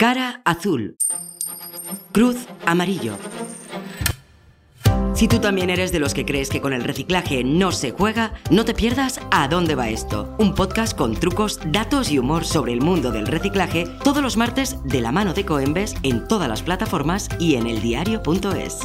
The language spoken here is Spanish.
Cara azul. Cruz amarillo. Si tú también eres de los que crees que con el reciclaje no se juega, no te pierdas A dónde va esto, un podcast con trucos, datos y humor sobre el mundo del reciclaje todos los martes de la mano de Coembes en todas las plataformas y en eldiario.es.